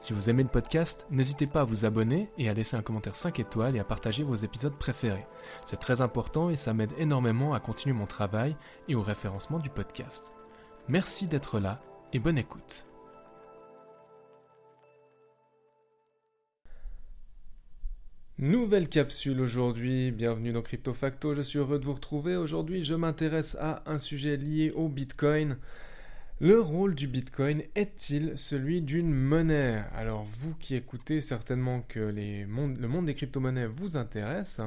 Si vous aimez le podcast, n'hésitez pas à vous abonner et à laisser un commentaire 5 étoiles et à partager vos épisodes préférés. C'est très important et ça m'aide énormément à continuer mon travail et au référencement du podcast. Merci d'être là et bonne écoute. Nouvelle capsule aujourd'hui, bienvenue dans Crypto Facto, je suis heureux de vous retrouver. Aujourd'hui je m'intéresse à un sujet lié au Bitcoin. Le rôle du Bitcoin est-il celui d'une monnaie? Alors vous qui écoutez certainement que le monde des crypto-monnaies vous intéresse,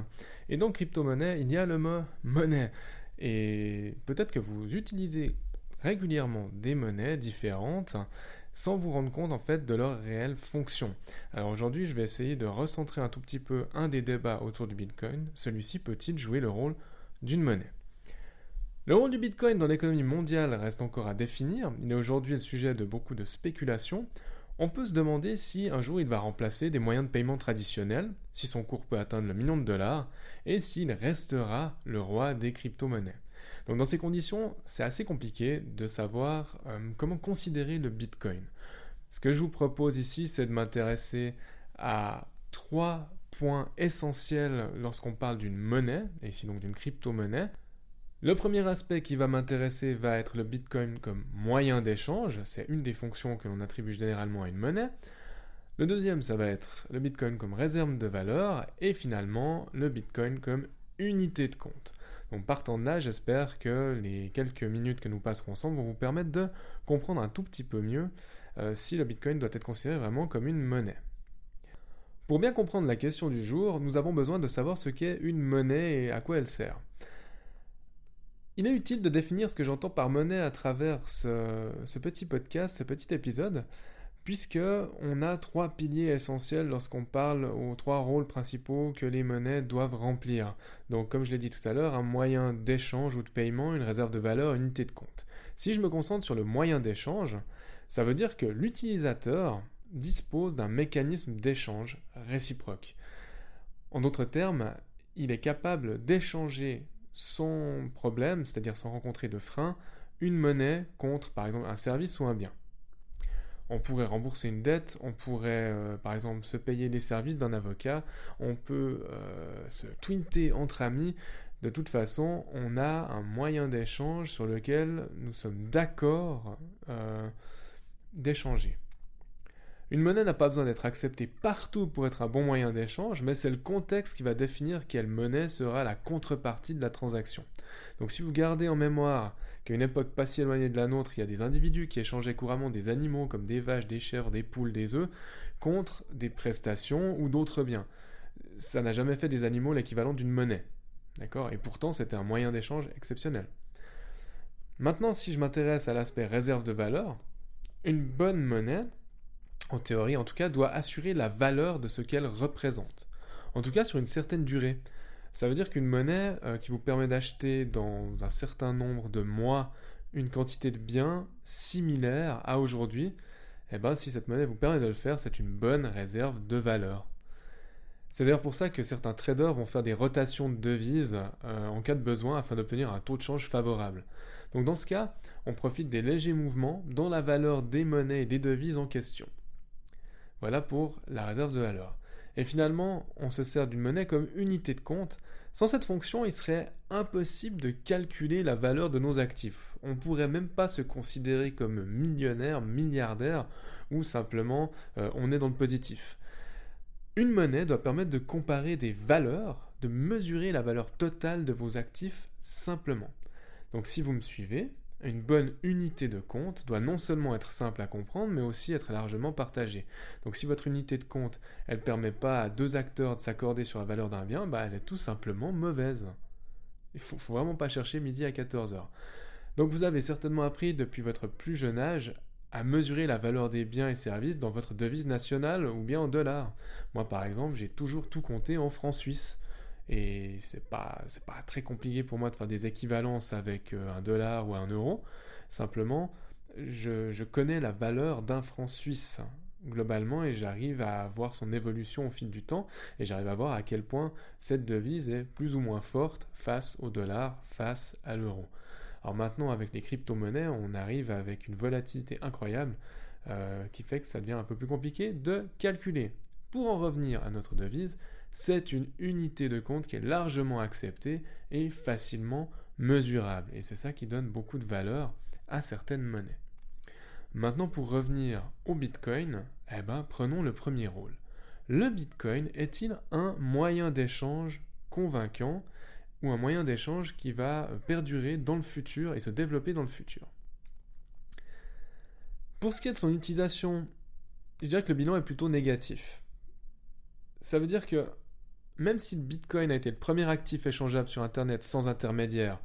et dans crypto-monnaie il y a le mot monnaie. Et peut-être que vous utilisez régulièrement des monnaies différentes sans vous rendre compte en fait de leur réelle fonction. Alors aujourd'hui je vais essayer de recentrer un tout petit peu un des débats autour du Bitcoin. Celui-ci peut-il jouer le rôle d'une monnaie? Le rôle du Bitcoin dans l'économie mondiale reste encore à définir, il est aujourd'hui le sujet de beaucoup de spéculations. On peut se demander si un jour il va remplacer des moyens de paiement traditionnels, si son cours peut atteindre le million de dollars, et s'il restera le roi des crypto-monnaies. Donc dans ces conditions, c'est assez compliqué de savoir euh, comment considérer le Bitcoin. Ce que je vous propose ici, c'est de m'intéresser à trois points essentiels lorsqu'on parle d'une monnaie, et ici donc d'une crypto-monnaie. Le premier aspect qui va m'intéresser va être le Bitcoin comme moyen d'échange, c'est une des fonctions que l'on attribue généralement à une monnaie. Le deuxième, ça va être le Bitcoin comme réserve de valeur, et finalement le Bitcoin comme unité de compte. Donc partant de là, j'espère que les quelques minutes que nous passerons ensemble vont vous permettre de comprendre un tout petit peu mieux euh, si le Bitcoin doit être considéré vraiment comme une monnaie. Pour bien comprendre la question du jour, nous avons besoin de savoir ce qu'est une monnaie et à quoi elle sert. Il est utile de définir ce que j'entends par monnaie à travers ce, petit podcast, ce petit épisode, puisque on a trois piliers essentiels lorsqu'on parle aux trois rôles principaux que les monnaies doivent remplir. Donc, comme je l'ai dit tout à l'heure, un moyen d'échange ou de paiement, une réserve de valeur, une unité de compte. Si je me concentre sur le moyen d'échange, ça veut dire que l'utilisateur dispose d'un mécanisme d'échange réciproque. En d'autres termes, il est capable d'échanger sans problème, c'est-à-dire sans rencontrer de frein, une monnaie contre par exemple un service ou un bien. On pourrait rembourser une dette, on pourrait euh, par exemple se payer les services d'un avocat, on peut euh, se twinter entre amis. De toute façon, on a un moyen d'échange sur lequel nous sommes d'accord euh, d'échanger. Une monnaie n'a pas besoin d'être acceptée partout pour être un bon moyen d'échange, mais c'est le contexte qui va définir quelle monnaie sera la contrepartie de la transaction. Donc si vous gardez en mémoire qu'à une époque pas si éloignée de la nôtre, il y a des individus qui échangeaient couramment des animaux comme des vaches, des chèvres, des poules, des œufs, contre des prestations ou d'autres biens. Ça n'a jamais fait des animaux l'équivalent d'une monnaie. D'accord? Et pourtant, c'était un moyen d'échange exceptionnel. Maintenant, si je m'intéresse à l'aspect réserve de valeur, une bonne monnaie, en théorie en tout cas, doit assurer la valeur de ce qu'elle représente. En tout cas sur une certaine durée. Ça veut dire qu'une monnaie euh, qui vous permet d'acheter dans un certain nombre de mois une quantité de biens similaire à aujourd'hui, eh ben, si cette monnaie vous permet de le faire, c'est une bonne réserve de valeur. C'est d'ailleurs pour ça que certains traders vont faire des rotations de devises euh, en cas de besoin afin d'obtenir un taux de change favorable. Donc dans ce cas, on profite des légers mouvements dans la valeur des monnaies et des devises en question. Voilà pour la réserve de valeur. Et finalement, on se sert d'une monnaie comme unité de compte. Sans cette fonction, il serait impossible de calculer la valeur de nos actifs. On ne pourrait même pas se considérer comme millionnaire, milliardaire, ou simplement euh, on est dans le positif. Une monnaie doit permettre de comparer des valeurs, de mesurer la valeur totale de vos actifs simplement. Donc si vous me suivez, une bonne unité de compte doit non seulement être simple à comprendre, mais aussi être largement partagée. Donc si votre unité de compte, elle ne permet pas à deux acteurs de s'accorder sur la valeur d'un bien, bah, elle est tout simplement mauvaise. Il faut, faut vraiment pas chercher midi à 14h. Donc vous avez certainement appris depuis votre plus jeune âge à mesurer la valeur des biens et services dans votre devise nationale ou bien en dollars. Moi, par exemple, j'ai toujours tout compté en francs suisses. Et c'est pas, pas très compliqué pour moi de faire des équivalences avec euh, un dollar ou un euro. Simplement, je, je connais la valeur d'un franc suisse globalement et j'arrive à voir son évolution au fil du temps et j'arrive à voir à quel point cette devise est plus ou moins forte face au dollar, face à l'euro. Alors maintenant, avec les crypto-monnaies, on arrive avec une volatilité incroyable euh, qui fait que ça devient un peu plus compliqué de calculer. Pour en revenir à notre devise, c'est une unité de compte qui est largement acceptée et facilement mesurable. Et c'est ça qui donne beaucoup de valeur à certaines monnaies. Maintenant, pour revenir au Bitcoin, eh ben, prenons le premier rôle. Le Bitcoin est-il un moyen d'échange convaincant ou un moyen d'échange qui va perdurer dans le futur et se développer dans le futur? Pour ce qui est de son utilisation, je dirais que le bilan est plutôt négatif. Ça veut dire que même si le Bitcoin a été le premier actif échangeable sur Internet sans intermédiaire,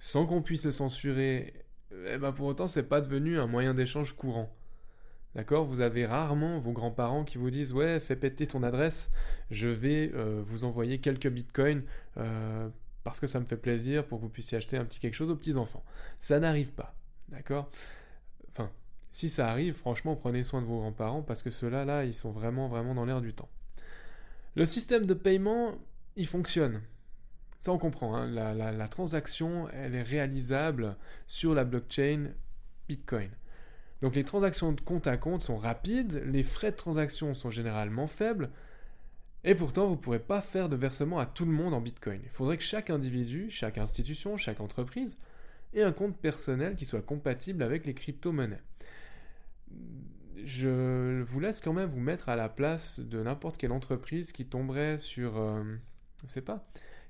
sans qu'on puisse le censurer, eh ben pour autant c'est pas devenu un moyen d'échange courant. D'accord? Vous avez rarement vos grands-parents qui vous disent Ouais, fais péter ton adresse, je vais euh, vous envoyer quelques bitcoins euh, parce que ça me fait plaisir pour que vous puissiez acheter un petit quelque chose aux petits-enfants. Ça n'arrive pas, d'accord? Enfin, si ça arrive, franchement, prenez soin de vos grands-parents parce que ceux-là, là, ils sont vraiment, vraiment dans l'air du temps. Le système de paiement, il fonctionne. Ça, on comprend. Hein. La, la, transaction, elle est réalisable sur la blockchain Bitcoin. Donc les transactions de compte à compte sont rapides, les frais de transaction sont généralement faibles, et pourtant, vous ne pourrez pas faire de versement à tout le monde en Bitcoin. Il faudrait que chaque individu, chaque institution, chaque entreprise ait un compte personnel qui soit compatible avec les crypto-monnaies. Je vous laisse quand même vous mettre à la place de n'importe quelle entreprise qui tomberait sur, euh, je sais pas,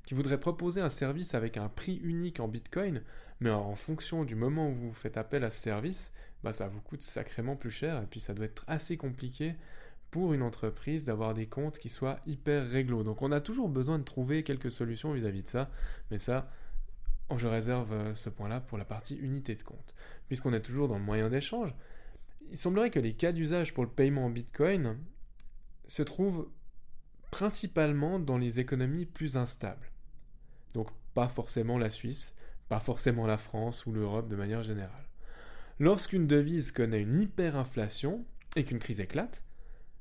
qui voudrait proposer un service avec un prix unique en Bitcoin, mais en fonction du moment où vous faites appel à ce service, bah ça vous coûte sacrément plus cher et puis ça doit être assez compliqué pour une entreprise d'avoir des comptes qui soient hyper réglo. Donc on a toujours besoin de trouver quelques solutions vis-à-vis de ça, mais ça, je réserve euh, ce point-là pour la partie unité de compte. Puisqu'on est toujours dans le moyen d'échange, il semblerait que les cas d'usage pour le paiement en Bitcoin se trouvent principalement dans les économies plus instables. Donc pas forcément la Suisse, pas forcément la France ou l'Europe de manière générale. Lorsqu'une devise connaît une hyperinflation et qu'une crise éclate,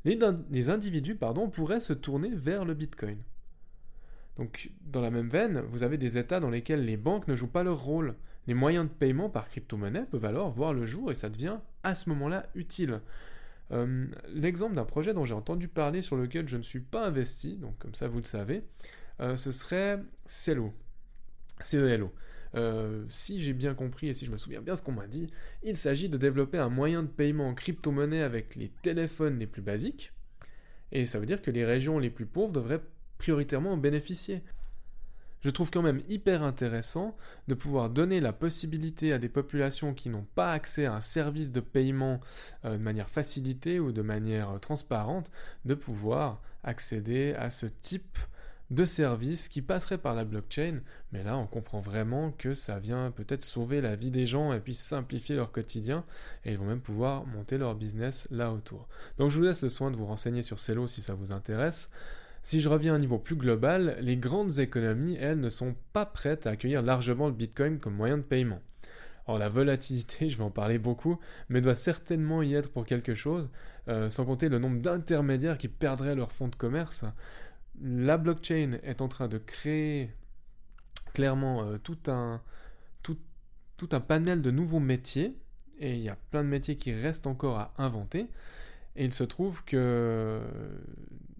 les, individus pourraient se tourner vers le Bitcoin. Donc, dans la même veine, vous avez des États dans lesquels les banques ne jouent pas leur rôle. Les moyens de paiement par crypto-monnaie peuvent alors voir le jour et ça devient à ce moment-là utile. Euh, l'exemple d'un projet dont j'ai entendu parler sur lequel je ne suis pas investi, donc comme ça vous le savez, euh, ce serait Celo. CELO. Euh, si j'ai bien compris et si je me souviens bien ce qu'on m'a dit, il s'agit de développer un moyen de paiement en crypto-monnaie avec les téléphones les plus basiques, et ça veut dire que les régions les plus pauvres devraient prioritairement en bénéficier. Je trouve quand même hyper intéressant de pouvoir donner la possibilité à des populations qui n'ont pas accès à un service de paiement euh, de manière facilitée ou de manière euh, transparente, de pouvoir accéder à ce type de services qui passeraient par la blockchain, mais là on comprend vraiment que ça vient peut-être sauver la vie des gens et puis simplifier leur quotidien, et ils vont même pouvoir monter leur business là autour. Donc je vous laisse le soin de vous renseigner sur Celo si ça vous intéresse. Si je reviens à un niveau plus global, les grandes économies, elles, ne sont pas prêtes à accueillir largement le Bitcoin comme moyen de paiement. Or la volatilité, je vais en parler beaucoup, mais doit certainement y être pour quelque chose, euh, sans compter le nombre d'intermédiaires qui perdraient leur fonds de commerce la blockchain est en train de créer clairement euh, tout, un, tout, tout un panel de nouveaux métiers, et il y a plein de métiers qui restent encore à inventer, et il se trouve que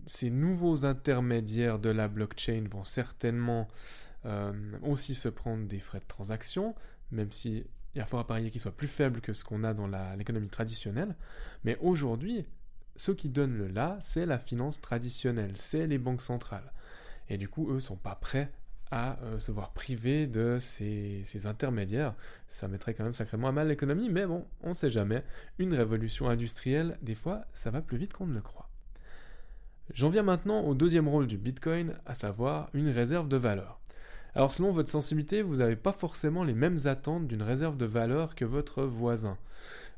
ces nouveaux intermédiaires de la blockchain vont certainement euh, aussi se prendre des frais de transaction, même si il y a fort à parier qu'ils soient plus faibles que ce qu'on a dans l'économie traditionnelle. Mais aujourd'hui, ceux qui donnent le là, c'est la finance traditionnelle, c'est les banques centrales. Et du coup, eux sont pas prêts à euh, se voir privés de ces, intermédiaires. Ça mettrait quand même sacrément à mal l'économie, mais bon, on ne sait jamais. Une révolution industrielle, des fois, ça va plus vite qu'on ne le croit. J'en viens maintenant au deuxième rôle du Bitcoin, à savoir une réserve de valeur. Alors selon votre sensibilité, vous n'avez pas forcément les mêmes attentes d'une réserve de valeur que votre voisin.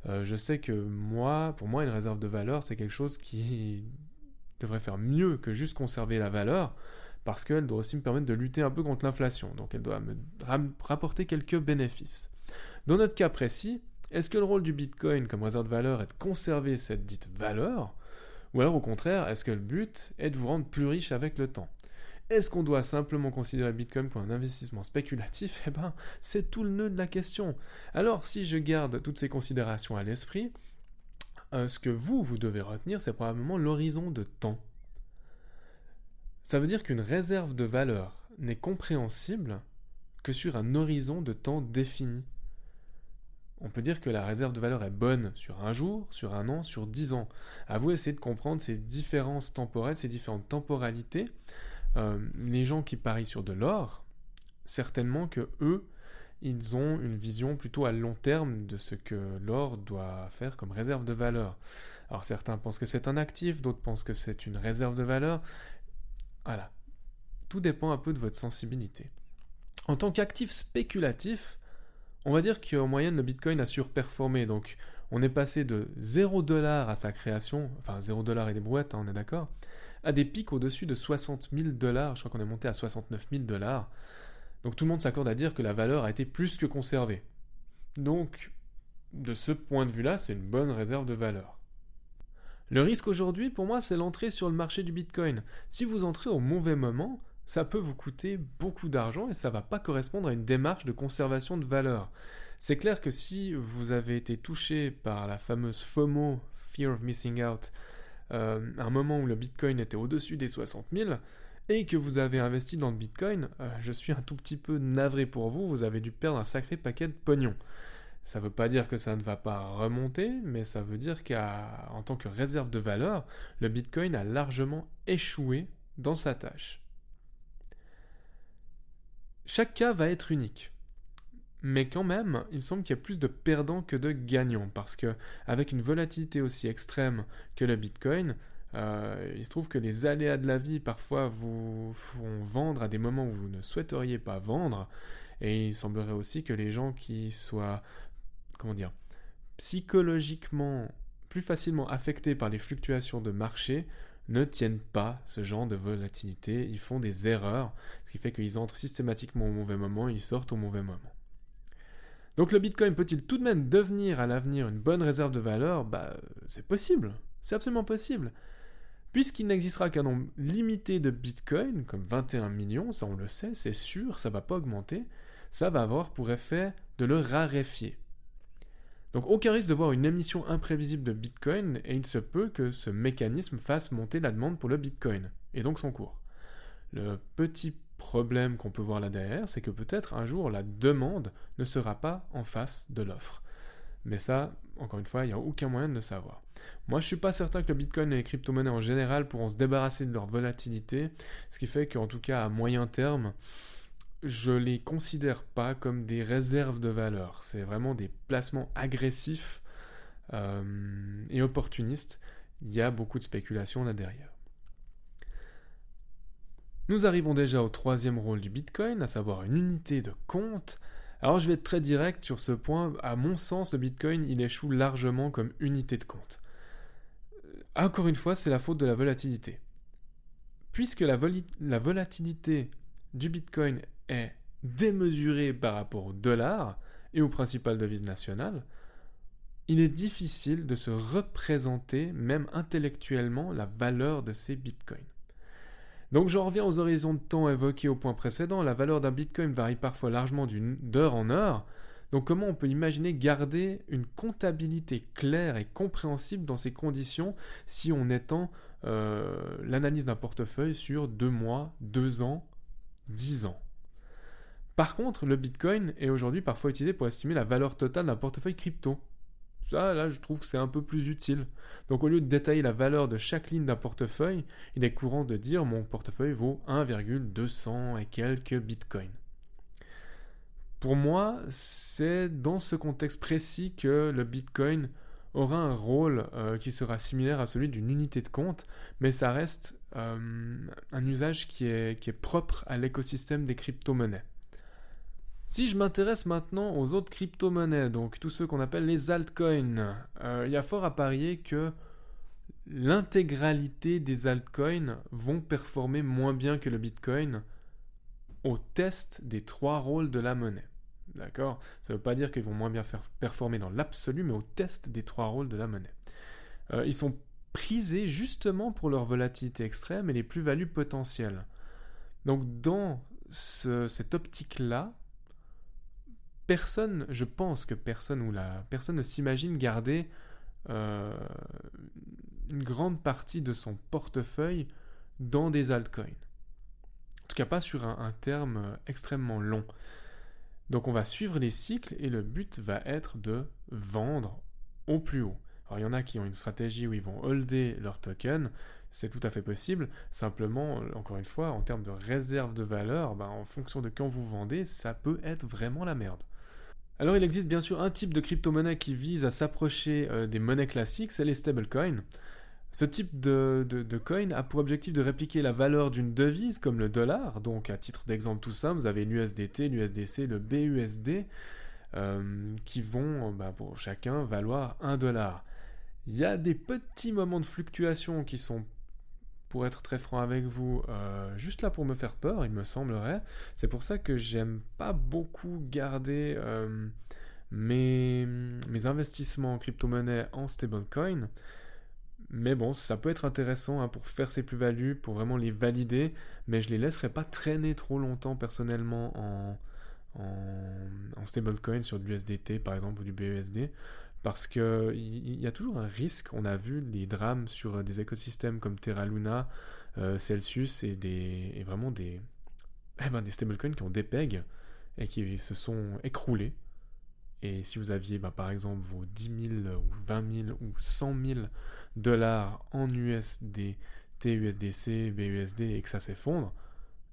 Euh, je sais que moi, pour moi, une réserve de valeur, c'est quelque chose qui devrait faire mieux que juste conserver la valeur, parce qu'elle doit aussi me permettre de lutter un peu contre l'inflation. Donc elle doit me rapporter quelques bénéfices. Dans notre cas précis, est-ce que le rôle du Bitcoin comme réserve de valeur est de conserver cette dite valeur Ou alors au contraire, est-ce que le but est de vous rendre plus riche avec le temps? Est-ce qu'on doit simplement considérer Bitcoin comme un investissement spéculatif? Eh ben, c'est tout le nœud de la question. Alors, si je garde toutes ces considérations à l'esprit, euh, ce que vous, vous devez retenir, c'est probablement l'horizon de temps. Ça veut dire qu'une réserve de valeur n'est compréhensible que sur un horizon de temps défini. On peut dire que la réserve de valeur est bonne sur un jour, sur un an, sur dix ans. À vous essayer de comprendre ces différences temporelles, ces différentes temporalités. Euh, les gens qui parient sur de l'or, certainement que eux, ils ont une vision plutôt à long terme de ce que l'or doit faire comme réserve de valeur. Alors certains pensent que c'est un actif, d'autres pensent que c'est une réserve de valeur. Voilà. Tout dépend un peu de votre sensibilité. En tant qu'actif spéculatif, on va dire qu'en moyenne, le Bitcoin a surperformé. Donc, on est passé de 0 à sa création, enfin 0 et des brouettes, hein, on est d'accord, à des pics au-dessus de 60 000 dollars. Je crois qu'on est monté à 69 000 dollars. Donc tout le monde s'accorde à dire que la valeur a été plus que conservée. Donc, de ce point de vue-là, c'est une bonne réserve de valeur. Le risque aujourd'hui, pour moi, c'est l'entrée sur le marché du Bitcoin. Si vous entrez au mauvais moment, ça peut vous coûter beaucoup d'argent et ça ne va pas correspondre à une démarche de conservation de valeur. C'est clair que si vous avez été touché par la fameuse FOMO, Fear of Missing Out, euh, un moment où le Bitcoin était au-dessus des 60 000, et que vous avez investi dans le Bitcoin, euh, je suis un tout petit peu navré pour vous, vous avez dû perdre un sacré paquet de pognon. Ça ne veut pas dire que ça ne va pas remonter, mais ça veut dire qu'en tant que réserve de valeur, le Bitcoin a largement échoué dans sa tâche. Chaque cas va être unique. Mais quand même, il semble qu'il y a plus de perdants que de gagnants, parce que avec une volatilité aussi extrême que le Bitcoin, euh, il se trouve que les aléas de la vie parfois vous font vendre à des moments où vous ne souhaiteriez pas vendre, et il semblerait aussi que les gens qui soient, comment dire, psychologiquement plus facilement affectés par les fluctuations de marché ne tiennent pas ce genre de volatilité, ils font des erreurs, ce qui fait qu'ils entrent systématiquement au mauvais moment, ils sortent au mauvais moment. Donc le Bitcoin peut-il tout de même devenir à l'avenir une bonne réserve de valeur? Bah c'est possible, c'est absolument possible. Puisqu'il n'existera qu'un nombre limité de Bitcoin, comme 21 millions, ça on le sait, c'est sûr, ça va pas augmenter, ça va avoir pour effet de le raréfier. Donc aucun risque de voir une émission imprévisible de Bitcoin et il se peut que ce mécanisme fasse monter la demande pour le Bitcoin et donc son cours. Le petit problème qu'on peut voir là derrière, c'est que peut-être un jour la demande ne sera pas en face de l'offre. Mais ça, encore une fois, il n'y a aucun moyen de le savoir. Moi, je ne suis pas certain que le Bitcoin et les crypto-monnaies en général pourront se débarrasser de leur volatilité, ce qui fait qu'en tout cas à moyen terme, je les considère pas comme des réserves de valeur. C'est vraiment des placements agressifs euh, et opportunistes. Il y a beaucoup de spéculation là derrière. Nous arrivons déjà au troisième rôle du Bitcoin, à savoir une unité de compte. Alors je vais être très direct sur ce point. À mon sens, le Bitcoin, il échoue largement comme unité de compte. Euh, encore une fois, c'est la faute de la volatilité. Puisque la, la volatilité du Bitcoin est démesuré par rapport au dollar et aux principales devises nationales, il est difficile de se représenter, même intellectuellement, la valeur de ces bitcoins. Donc j'en reviens aux horizons de temps évoqués au point précédent, la valeur d'un bitcoin varie parfois largement d'heure en heure, donc comment on peut imaginer garder une comptabilité claire et compréhensible dans ces conditions si on étend euh, l'analyse d'un portefeuille sur deux mois, deux ans, dix ans? Par contre, le Bitcoin est aujourd'hui parfois utilisé pour estimer la valeur totale d'un portefeuille crypto. Ça, là, je trouve que c'est un peu plus utile. Donc, au lieu de détailler la valeur de chaque ligne d'un portefeuille, il est courant de dire mon portefeuille vaut 1,200 et quelques bitcoins. Pour moi, c'est dans ce contexte précis que le bitcoin aura un rôle euh, qui sera similaire à celui d'une unité de compte, mais ça reste euh, un usage qui est propre à l'écosystème des crypto-monnaies. Si je m'intéresse maintenant aux autres crypto-monnaies, donc tous ceux qu'on appelle les altcoins, euh, il y a fort à parier que l'intégralité des altcoins vont performer moins bien que le Bitcoin au test des trois rôles de la monnaie. D'accord? Ça ne veut pas dire qu'ils vont moins bien faire performer dans l'absolu, mais au test des trois rôles de la monnaie. Euh, ils sont prisés justement pour leur volatilité extrême et les plus-values potentielles. Donc dans cette optique-là, personne, je pense que personne ou la personne ne s'imagine garder euh, une grande partie de son portefeuille dans des altcoins. En tout cas pas sur un terme extrêmement long. Donc on va suivre les cycles et le but va être de vendre au plus haut. Alors il y en a qui ont une stratégie où ils vont holder leur token, c'est tout à fait possible. Simplement, encore une fois, en termes de réserve de valeur, ben, en fonction de quand vous vendez, ça peut être vraiment la merde. Alors il existe bien sûr un type de crypto-monnaie qui vise à s'approcher euh, des monnaies classiques, c'est les stablecoins. Ce type de, coin a pour objectif de répliquer la valeur d'une devise comme le dollar. Donc, à titre d'exemple tout simple, vous avez l'USDT, l'USDC, le BUSD euh, qui vont bah, pour chacun valoir 1 dollar. Il y a des petits moments de fluctuation qui sont, pour être très franc avec vous, euh, juste là pour me faire peur, il me semblerait. C'est pour ça que j'aime pas beaucoup garder euh, mes, investissements en crypto-monnaie en stablecoin. Mais bon, ça peut être intéressant hein, pour faire ses plus-values, pour vraiment les valider, mais je les laisserai pas traîner trop longtemps personnellement en, stablecoin sur du USDT par exemple ou du BUSD, parce qu'il y, y, a toujours un risque. On a vu les drames sur des écosystèmes comme Terra Luna, euh, Celsius et, des, et vraiment des, eh ben, des stablecoins qui ont des pegs et qui se sont écroulés. Et si vous aviez ben, par exemple vos 10 000 ou 20 000 ou 100 000 dollars en USD, TUSDC, BUSD et que ça s'effondre,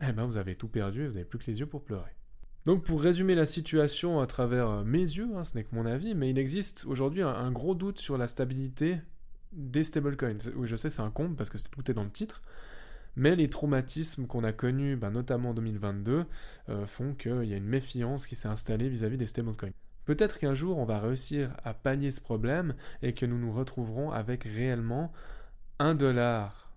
eh ben vous avez tout perdu et vous n'avez plus que les yeux pour pleurer. Donc pour résumer la situation à travers euh, mes yeux, hein, ce n'est que mon avis, mais il existe aujourd'hui un, gros doute sur la stabilité des stablecoins. Oui, je sais, c'est un compte parce que tout est dans le titre, mais les traumatismes qu'on a connus, ben, notamment en 2022, euh, font qu'il y a une méfiance qui s'est installée vis-à-vis des stablecoins. Peut-être qu'un jour on va réussir à pallier ce problème et que nous nous retrouverons avec réellement un dollar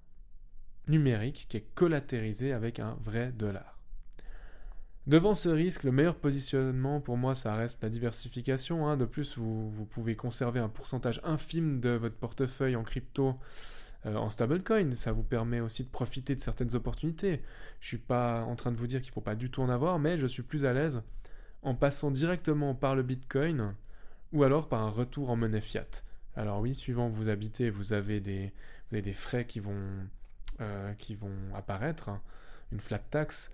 numérique qui est collatérisé avec un vrai dollar. Devant ce risque, le meilleur positionnement pour moi, ça reste la diversification. Hein. De plus, vous, pouvez conserver un pourcentage infime de votre portefeuille en crypto euh, en stablecoin. Ça vous permet aussi de profiter de certaines opportunités. Je ne suis pas en train de vous dire qu'il ne faut pas du tout en avoir, mais je suis plus à l'aise en passant directement par le Bitcoin ou alors par un retour en monnaie fiat. Alors oui, suivant où vous habitez, vous avez des, vous avez des frais qui vont, euh, qui vont apparaître, hein, une flat tax,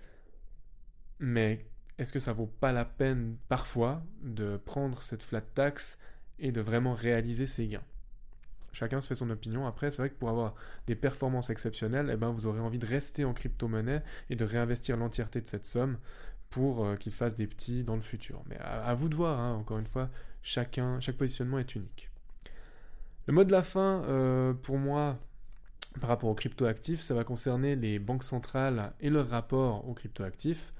mais est-ce que ça vaut pas la peine parfois de prendre cette flat tax et de vraiment réaliser ses gains? Chacun se fait son opinion. Après, c'est vrai que pour avoir des performances exceptionnelles, eh ben, vous aurez envie de rester en crypto-monnaie et de réinvestir l'entièreté de cette somme pour euh, qu'il fasse des petits dans le futur. Mais à, vous de voir, hein, encore une fois, chaque positionnement est unique. Le mot de la fin, euh, pour moi, par rapport aux cryptoactifs, ça va concerner les banques centrales et leur rapport aux cryptoactifs.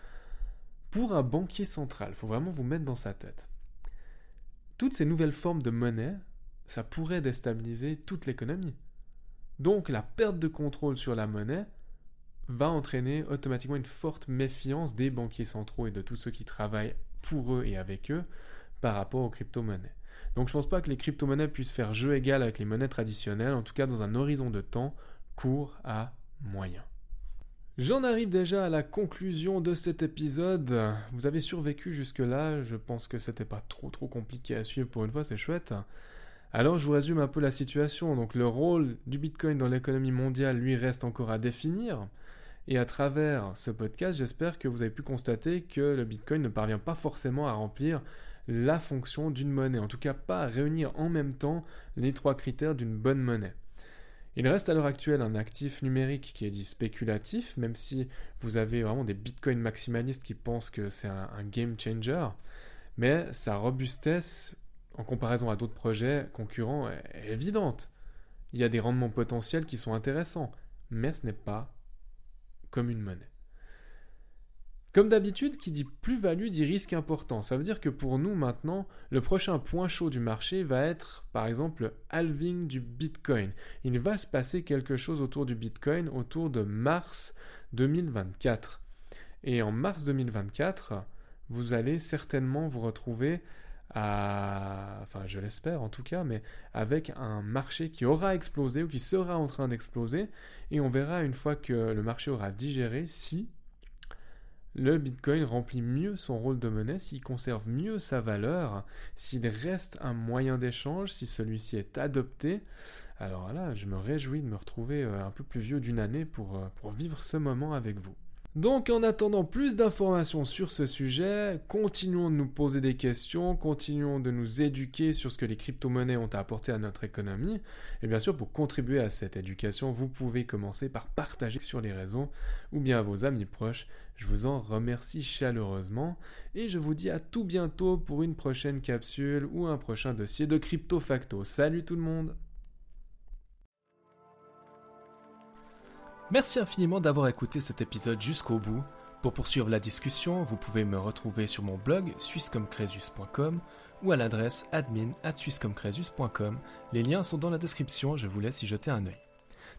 Pour un banquier central, il faut vraiment vous mettre dans sa tête. Toutes ces nouvelles formes de monnaie, ça pourrait déstabiliser toute l'économie. Donc la perte de contrôle sur la monnaie va entraîner automatiquement une forte méfiance des banquiers centraux et de tous ceux qui travaillent pour eux et avec eux par rapport aux crypto-monnaies. Donc je ne pense pas que les crypto-monnaies puissent faire jeu égal avec les monnaies traditionnelles, en tout cas dans un horizon de temps court à moyen. J'en arrive déjà à la conclusion de cet épisode. Vous avez survécu jusque-là, je pense que c'était pas trop trop compliqué à suivre pour une fois, c'est chouette. Alors je vous résume un peu la situation. Donc le rôle du Bitcoin dans l'économie mondiale lui reste encore à définir. Et à travers ce podcast, j'espère que vous avez pu constater que le Bitcoin ne parvient pas forcément à remplir la fonction d'une monnaie, en tout cas pas à réunir en même temps les trois critères d'une bonne monnaie. Il reste à l'heure actuelle un actif numérique qui est dit spéculatif, même si vous avez vraiment des bitcoins maximalistes qui pensent que c'est un, game changer, mais sa robustesse en comparaison à d'autres projets concurrents est évidente. Il y a des rendements potentiels qui sont intéressants, mais ce n'est pas comme une monnaie. Comme d'habitude, qui dit plus-value dit risque important. Ça veut dire que pour nous maintenant, le prochain point chaud du marché va être par exemple le halving du Bitcoin. Il va se passer quelque chose autour du Bitcoin autour de mars 2024. Et en mars 2024, vous allez certainement vous retrouver à, enfin je l'espère en tout cas, mais avec un marché qui aura explosé ou qui sera en train d'exploser, et on verra une fois que le marché aura digéré si le Bitcoin remplit mieux son rôle de monnaie, s'il conserve mieux sa valeur, s'il reste un moyen d'échange, si celui-ci est adopté. Alors là, je me réjouis de me retrouver euh, un peu plus vieux d'une année pour, euh, pour vivre ce moment avec vous. Donc en attendant plus d'informations sur ce sujet, continuons de nous poser des questions, continuons de nous éduquer sur ce que les crypto-monnaies ont à apporter à notre économie. Et bien sûr, pour contribuer à cette éducation, vous pouvez commencer par partager sur les réseaux ou bien à vos amis proches. Je vous en remercie chaleureusement et je vous dis à tout bientôt pour une prochaine capsule ou un prochain dossier de Crypto Facto. Salut tout le monde Merci infiniment d'avoir écouté cet épisode jusqu'au bout. Pour poursuivre la discussion, vous pouvez me retrouver sur mon blog swisscomcresus.com ou à l'adresse admin Les liens sont dans la description, je vous laisse y jeter un œil.